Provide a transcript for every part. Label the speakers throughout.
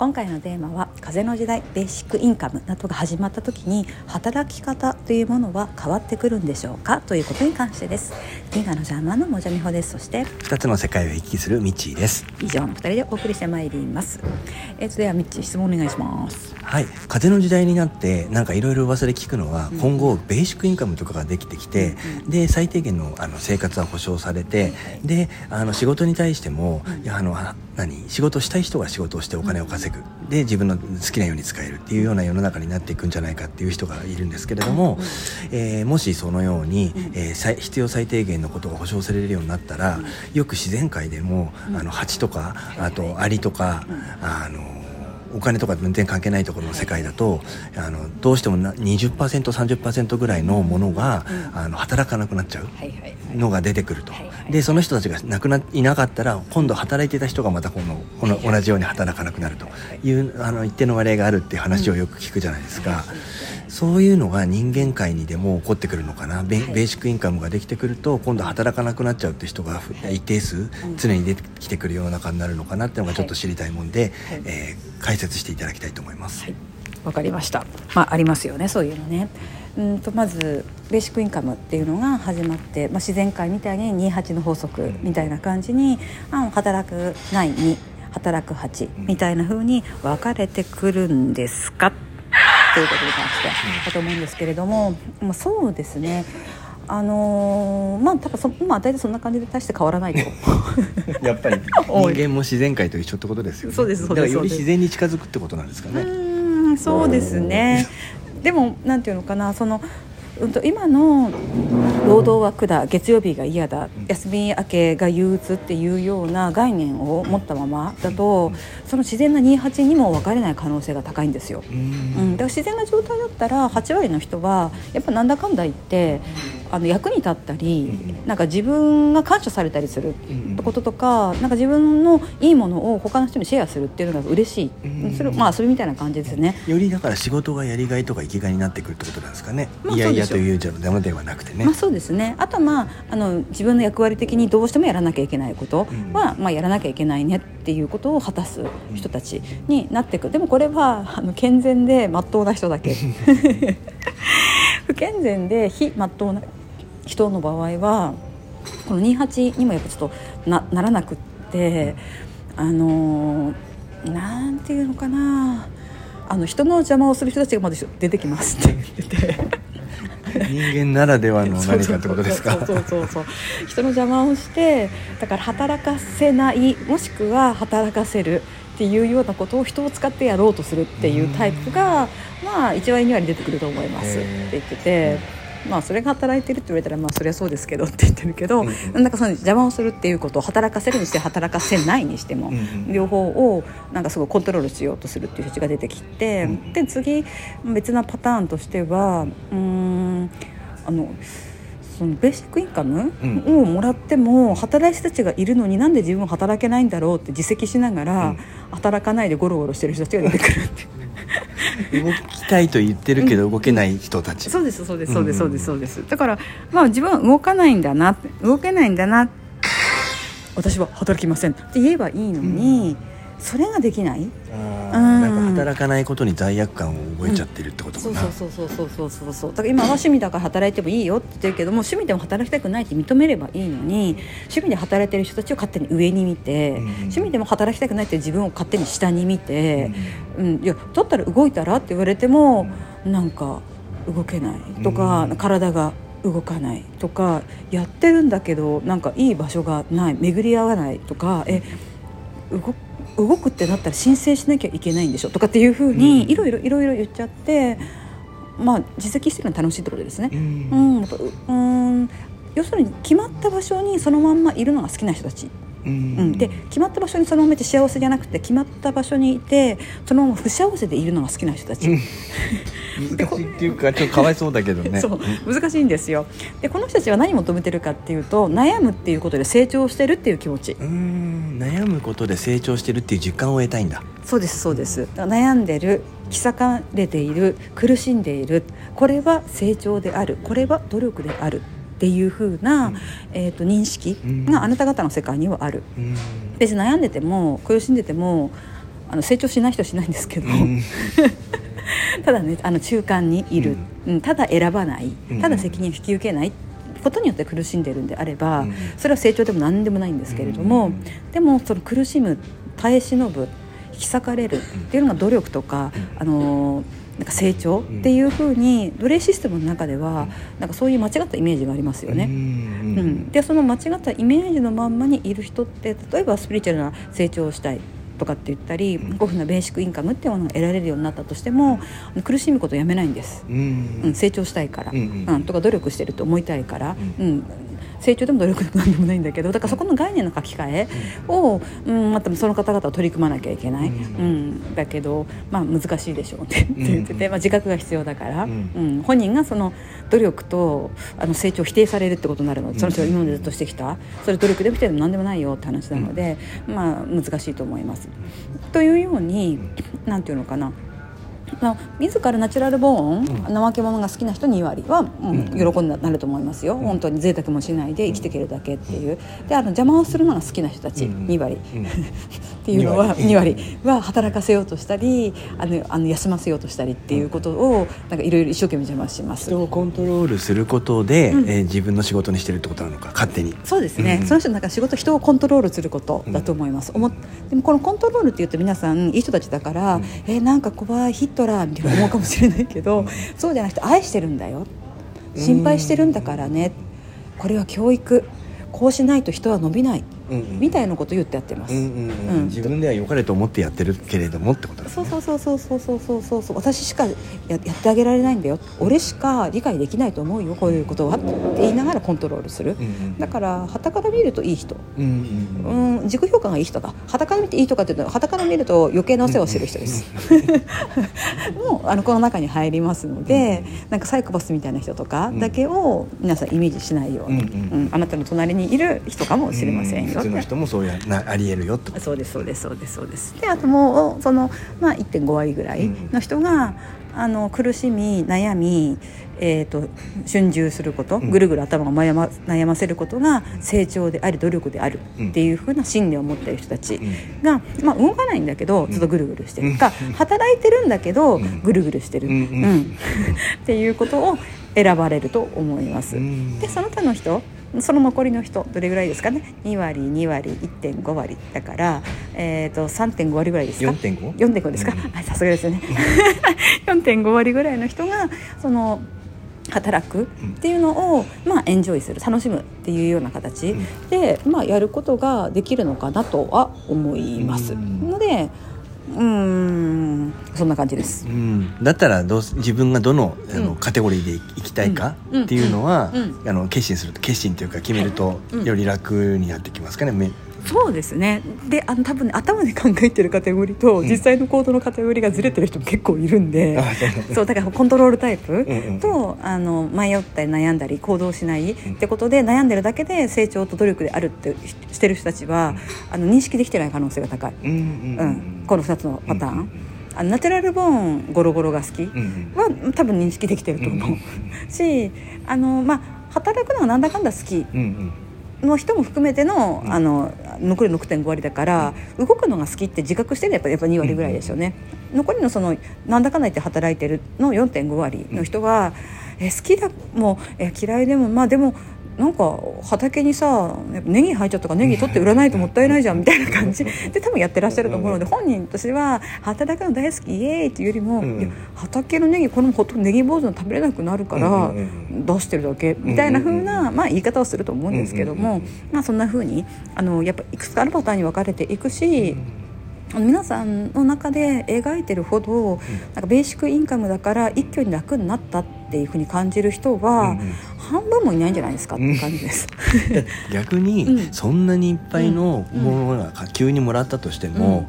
Speaker 1: 今回のテーマは風の時代ベーシックインカムなどが始まった時に働き方というものは変わってくるんでしょうか？ということに関してです。銀河のジャーマンのもじゃみほです。そして
Speaker 2: 二つの世界を行き来するミッチーです。
Speaker 1: 以上の二人でお送りしてまいります。えー、とではミッチー質問お願いします。
Speaker 2: はい。風の時代になってなんかいろいろ噂で聞くのは、うん、今後ベーシックインカムとかができてきて、うん、で最低限のあの生活は保障されて、うん、であの仕事に対しても、いやあの何仕事したい人が仕事をしてお金を稼ぐ、で自分の好きなように使えるっていうような世の中になっていくんじゃないかっていう人がいるんですけれども、えー、もしそのように、えー、必要最低限のことが保障されるようになったら、よく自然界でもあの蜂とかあとアリとかあのお金とか全然関係ないところの世界だとあのどうしても 20%30% ぐらいのものが、あの働かなくなっちゃうのが出てくると、でその人たちが亡くないなかったら今度働いてた人がまたこのこの同じように働かなくなるというあの一定の割合があるっていう話をよく聞くじゃないですか。そういうのが人間界にでも起こってくるのかな、ベーシックインカムができてくると今度働かなくなっちゃうって人が一定数常に出てきてくる世の中になるのかなっていうのがちょっと知りたいもんで、はい、えー、解説していただきたいと思います。
Speaker 1: はい。わかりました。まあありますよねそういうのね。うんとまずベーシックインカムっていうのが始まって、まあ、自然界みたいに28の法則みたいな感じに、あ働くないに働く8みたいな風に分かれてくるんですかということに関してだと思うんですけれども、まあ、そうですね。あのー、まあ多分そまあ大体そんな感じで大して変わらないと。
Speaker 2: やっぱり 人間も自然界と一緒ってことですよね。
Speaker 1: そうですそうです
Speaker 2: より自然に近づくってことなんですかね。
Speaker 1: うんそうですね。でもなんていうのかなそのうんと今の労働枠だ月曜日が嫌だ休み明けが憂鬱っていうような概念を持ったままだとその自然な28にも分かれない可能性が高いんですよ。うん、だから自然な状態だったら8割の人はやっぱなんだかんだ言ってあの役に立ったり、なんか自分が感謝されたりすることとか、なんか自分のいいものを他の人にシェアするっていうのが嬉しい、それまあ遊びみたいな感じですね。
Speaker 2: よりだから仕事がやりがいとか生きがいになってくるってことなんですかね、まあ、いやいやというじゃダメではなくてね、
Speaker 1: まあ、そうですね。あとまああの自分の役割的にどうしてもやらなきゃいけないことは、まあ、やらなきゃいけないねっていうことを果たす人たちになっていくでもこれはあの健全でまっとうな人だけ。不健全で非まっとうな人の場合はこの28にもやっぱちょっとなならなくってあのなんていうのかな。あの人の邪魔をする人たちがまだ出てきますって言ってて。
Speaker 2: 人間ならではの何かってことですか？
Speaker 1: そうそうそう人の邪魔をしてだから働かせないもしくは働かせるっていうようなことを人を使ってやろうとするっていうタイプがまあ1割2割出てくると思いますって言ってて。まあそれが働いてるって言われたらまあそりゃそうですけどって言ってるけど、うんうん、なんかその邪魔をするっていうことを働かせるにして働かせないにしても、うん。うん、両方をなんかすごいコントロールしようとするっていう人が出てきて、うん、で次別なパターンとしてはうんあの。そのベーシックインカムをもらっても働い人たちがいるのになんで自分は働けないんだろうって自責しながら働かないでゴロゴロしてる人たちが出てくるって
Speaker 2: 動きたいと言ってるけど動けない人たち、
Speaker 1: うん、そうですそうですそうですそうですそうです。だからまあ自分は動かないんだな動けないんだな私は働きませんって言えばいいのに、うん。それができない、
Speaker 2: うん、働かないことに罪悪感を覚えちゃってるってことかな、
Speaker 1: うん、そうそうそうそうそうそう。だから今は趣味だから働いてもいいよって言ってるけども趣味でも働きたくないって認めればいいのに趣味で働いてる人たちを勝手に上に見て、うん、趣味でも働きたくないって自分を勝手に下に見て、うん、いやだったら動いたらって言われても、うん、なんか動けないとか、体が動かないとかやってるんだけどなんかいい場所がない巡り合わないとかえ動動くってなったら申請しなきゃいけないんでしょとかっていうふうにいろいろいろいろ言っちゃって、まあ自責してるのは楽しいってことですね。うん、うん、要するに決まった場所にそのまんまいるのが好きな人たち。うん、で決まった場所にそのままいて幸せじゃなくて決まった場所にいてそのまま不幸せでいるのが好きな人たち。
Speaker 2: 難しいっていうかちょっとかわいそうだけどね。
Speaker 1: そう。難しいんですよ。でこの人たちは何求めてるかっていうと悩むっていうことで成長してるっていう気持ち。
Speaker 2: うん。悩むことで成長してるっていう実感を得たいんだ。
Speaker 1: そうですそうです。悩んでるき裂かれている苦しんでいる。これは成長である。これは努力であるっていう風な、うん、えーと、認識があなた方の世界にはある、うん、別に悩んでても苦しんでてもあの成長しない人はしないんですけど、
Speaker 2: うん。
Speaker 1: ただねあの中間にいる、うん。ただ選ばない。
Speaker 2: うん。
Speaker 1: ただ責任を引き受けない。ことによって苦しんでるんであれば、
Speaker 2: うん。
Speaker 1: それは成長でも何でもないんですけれども、
Speaker 2: うん。
Speaker 1: でもその苦しむ耐え忍ぶ引き裂かれるっていうのが努力とか、あのなんか成長っていうふうに奴隷システムの中ではなんかそういう間違ったイメージがありますよね。
Speaker 2: うん
Speaker 1: うん、でその間違ったイメージのまんまにいる人って例えばスピリチュアルな成長をしたいとかって言ったり、
Speaker 2: うん。
Speaker 1: こういうふうなベーシックインカムっていうものが得られるようになったとしても苦しむことをやめないんです、
Speaker 2: うん
Speaker 1: うん、成長したいから、
Speaker 2: うんうん。
Speaker 1: うんとか努力してると思いたいから、
Speaker 2: う
Speaker 1: うん成長でも努力でも何でもないんだけどだからそこの概念の書き換えを、うん、またその方々を取り組まなきゃいけない、
Speaker 2: う
Speaker 1: うん。んだけど、まあ、難しいでしょうねって言ってて、まあ、自覚が必要だから、
Speaker 2: う
Speaker 1: うん。ん本人がその努力とあの成長を否定されるってことになるの。でその人が今までずっとしてきたそれ努力でも否定でも何でもないよって話なので、まあ、難しいと思います。というようになんていうのかなまあ、自らナチュラルボーン、
Speaker 2: うん。
Speaker 1: 怠け者が好きな人2割は、うん
Speaker 2: うん。
Speaker 1: 喜んでなると思いますよ、本当に贅沢もしないで生きていけるだけっていう。であの邪魔をするのが好きな人たち、
Speaker 2: うん。
Speaker 1: 2割。
Speaker 2: うん。
Speaker 1: っていうのは
Speaker 2: 2
Speaker 1: 2
Speaker 2: 割
Speaker 1: 割。は働かせようとしたりあのあの休ませようとしたりっていうことをなんかいろいろ一生懸命邪魔します。
Speaker 2: 人をコントロールすることで、
Speaker 1: うん。
Speaker 2: えー自分の仕事にしてるってことなのか勝手に。
Speaker 1: そうですね、
Speaker 2: うん。
Speaker 1: その人のなんか仕事人をコントロールすることだと思います、思っでもこのコントロールっていうと皆さんいい人たちだから、
Speaker 2: うん
Speaker 1: えーなんか小林ヒットラーみたいな思うかもしれないけど、そうじゃなくて愛してるんだよ心配してるんだからねこれは教育こうしないと人は伸びないみたいなことを言ってやってます、
Speaker 2: うんうんうん。
Speaker 1: うん。
Speaker 2: 自分では良かれと思ってやってるけれどもってことですね。
Speaker 1: そうそうそうそうそうそうそうそう。私しかややってあげられないんだよ。俺しか理解できないと思うよこういうことはって言いながらコントロールする、
Speaker 2: うんうん
Speaker 1: だから傍から見るといい人。
Speaker 2: うんうんうん
Speaker 1: うん、自己評価がいい人だ。傍から見ていいとかっていうのは傍から見ると余計なお世話をしてる人です、もうあのこの中に入りますので、なんかサイコパスみたいな人とかだけを皆さんイメージしないように、
Speaker 2: うんうん。
Speaker 1: うんあなたの隣にいる人かもしれませんよ
Speaker 2: 普通の人もそうやなありえるよってこと。
Speaker 1: そうですそうですそうですそうです。であともうその、まあ、1.5割ぐらいの人が、あの苦しみ悩み、えー、と春秋すること、
Speaker 2: うん。
Speaker 1: ぐるぐる頭を悩ま悩ませることが成長であり努力であるっていうふうな信念を持っている人たち
Speaker 2: うん。
Speaker 1: が、まあ、動かないんだけどずっとぐるぐるして
Speaker 2: うん。
Speaker 1: るか、働いてるんだけど、
Speaker 2: うん。
Speaker 1: ぐるぐるしてる、
Speaker 2: うんうん。
Speaker 1: うん。っていうことを選ばれると思います。
Speaker 2: うん。
Speaker 1: でその他の人その残りの人どれぐらいですかね？2割2割1.5割。だから、えー、と3.5割ぐらいですか
Speaker 2: ？4.5?
Speaker 1: 4.5ですか、さすがですね。4.5割ぐらいの人がその働くっていうのを、まあ、エンジョイする楽しむっていうような形で、まあ、やることができるのかなとは思います、
Speaker 2: うん。
Speaker 1: のでうーん。そんな感じです。
Speaker 2: う。ん、だったらどうす自分がどのあの、
Speaker 1: うん。
Speaker 2: カテゴリーでいきたいか
Speaker 1: うん。
Speaker 2: っていうのは、
Speaker 1: うん。
Speaker 2: あの決心すると決心というか決めると
Speaker 1: うん。
Speaker 2: より楽になってきますかね。め
Speaker 1: そうですね。であの多分ね頭で考えてるカテゴリーと、
Speaker 2: うん。
Speaker 1: 実際の行動のカテゴリーがずれてる人も結構いるんで、
Speaker 2: うなんだ。
Speaker 1: そうだからコントロールタイプ
Speaker 2: うんうん
Speaker 1: と、あの迷ったり悩んだり行動しないってことで悩んでるだけで成長と努力であるってししてる人たちは、あの認識できてない可能性が高い、
Speaker 2: うんうん
Speaker 1: うんこの2つのパターン、
Speaker 2: うん
Speaker 1: あのナチュラルボーンゴロゴロが好き
Speaker 2: うん
Speaker 1: は多分認識できてると思う、しあの、まあ、働くのがなんだかんだ好き
Speaker 2: うんうん
Speaker 1: の人も含めての,、
Speaker 2: うん。
Speaker 1: あの残り6.5割だから、動くのが好きって自覚してるのはやっぱやっぱ2割ぐらいですよね、残りのそのなんだかんだ言って働いてるの4.5割の人は、え好きだもうえ嫌いでもまあでもなんか畑にさネギ生えちゃったからネギ取って売らないともったいないじゃんみたいな感じ。で多分やってらっしゃると思うので本人としては働くの大好きイエーイっていうよりも、
Speaker 2: うん
Speaker 1: 畑のネギこのほとネギ坊主の食べれなくなるから、出してるだけみたいな風
Speaker 2: うん
Speaker 1: な、まあ、言い方をすると思うんですけども、まあ、そんな風にあのやっぱいくつかあるパターンに分かれていくし、皆さんの中で描いてるほど、なんかベーシックインカムだから一挙に楽になったっていう風に感じる人は、半分もいないんじゃないですかって感じです。
Speaker 2: 逆に、
Speaker 1: うん。
Speaker 2: そんなにいっぱいのものが急にもらったとしても、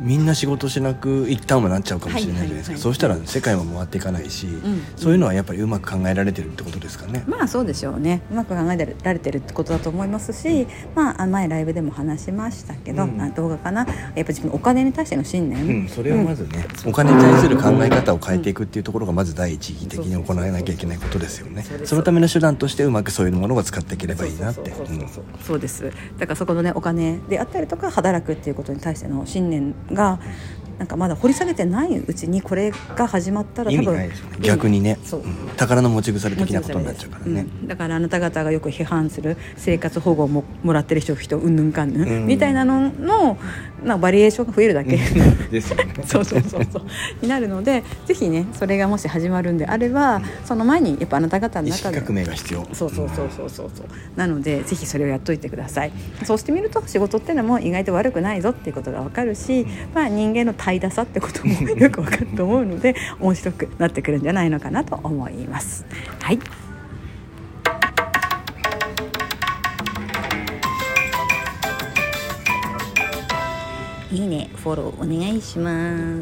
Speaker 2: みんな仕事しなく一旦はなっちゃうかもしれないじゃないですか、
Speaker 1: はいはいはい。
Speaker 2: そうしたら世界も回っていかないし、
Speaker 1: ん。
Speaker 2: そういうのはやっぱりうまく考えられてるってことですかね。
Speaker 1: まあそうでしょうね。うまく考えられてるってことだと思いますし、まあ、あ前ライブでも話しましたけど、
Speaker 2: うん。
Speaker 1: あ動画かな。やっぱ自分のお金に対しての信念、
Speaker 2: うん、それはまずね、お金に対する考え方を変えていくっていうところがまず第一義的に行わなきゃいけないことですよね。
Speaker 1: そ
Speaker 2: のための手段としてうまくそういうものを使っていければいいなって。
Speaker 1: そうですだからそこのねお金であったりとか働くっていうことに対しての信念がなんかまだ掘り下げてないうちにこれが始まったら
Speaker 2: 意
Speaker 1: 多分
Speaker 2: ね。逆にね。
Speaker 1: そう、
Speaker 2: うん宝の持ち腐れ的なことになっちゃうからね、
Speaker 1: うん。だからあなた方がよく批判する生活保護をももらってる人人うんぬんかんぬん、
Speaker 2: うん。
Speaker 1: みたいなののなバリエーションが増えるだけ
Speaker 2: ですよね。
Speaker 1: そうそうそうそう。になるのでぜひねそれがもし始まるんであれば、その前にやっぱあなた方の
Speaker 2: 意
Speaker 1: 中で
Speaker 2: 識革命が必要。
Speaker 1: そうそうそうそうそうそう。なのでぜひそれをやっといてください。そうしてみると仕事ってのも意外と悪くないぞっていうことが分かるし、まあ、人間の怠惰さってこともよく分かると思うので 面白くなってくるんじゃないのかなと思います。はい。いいね。フォローお願いします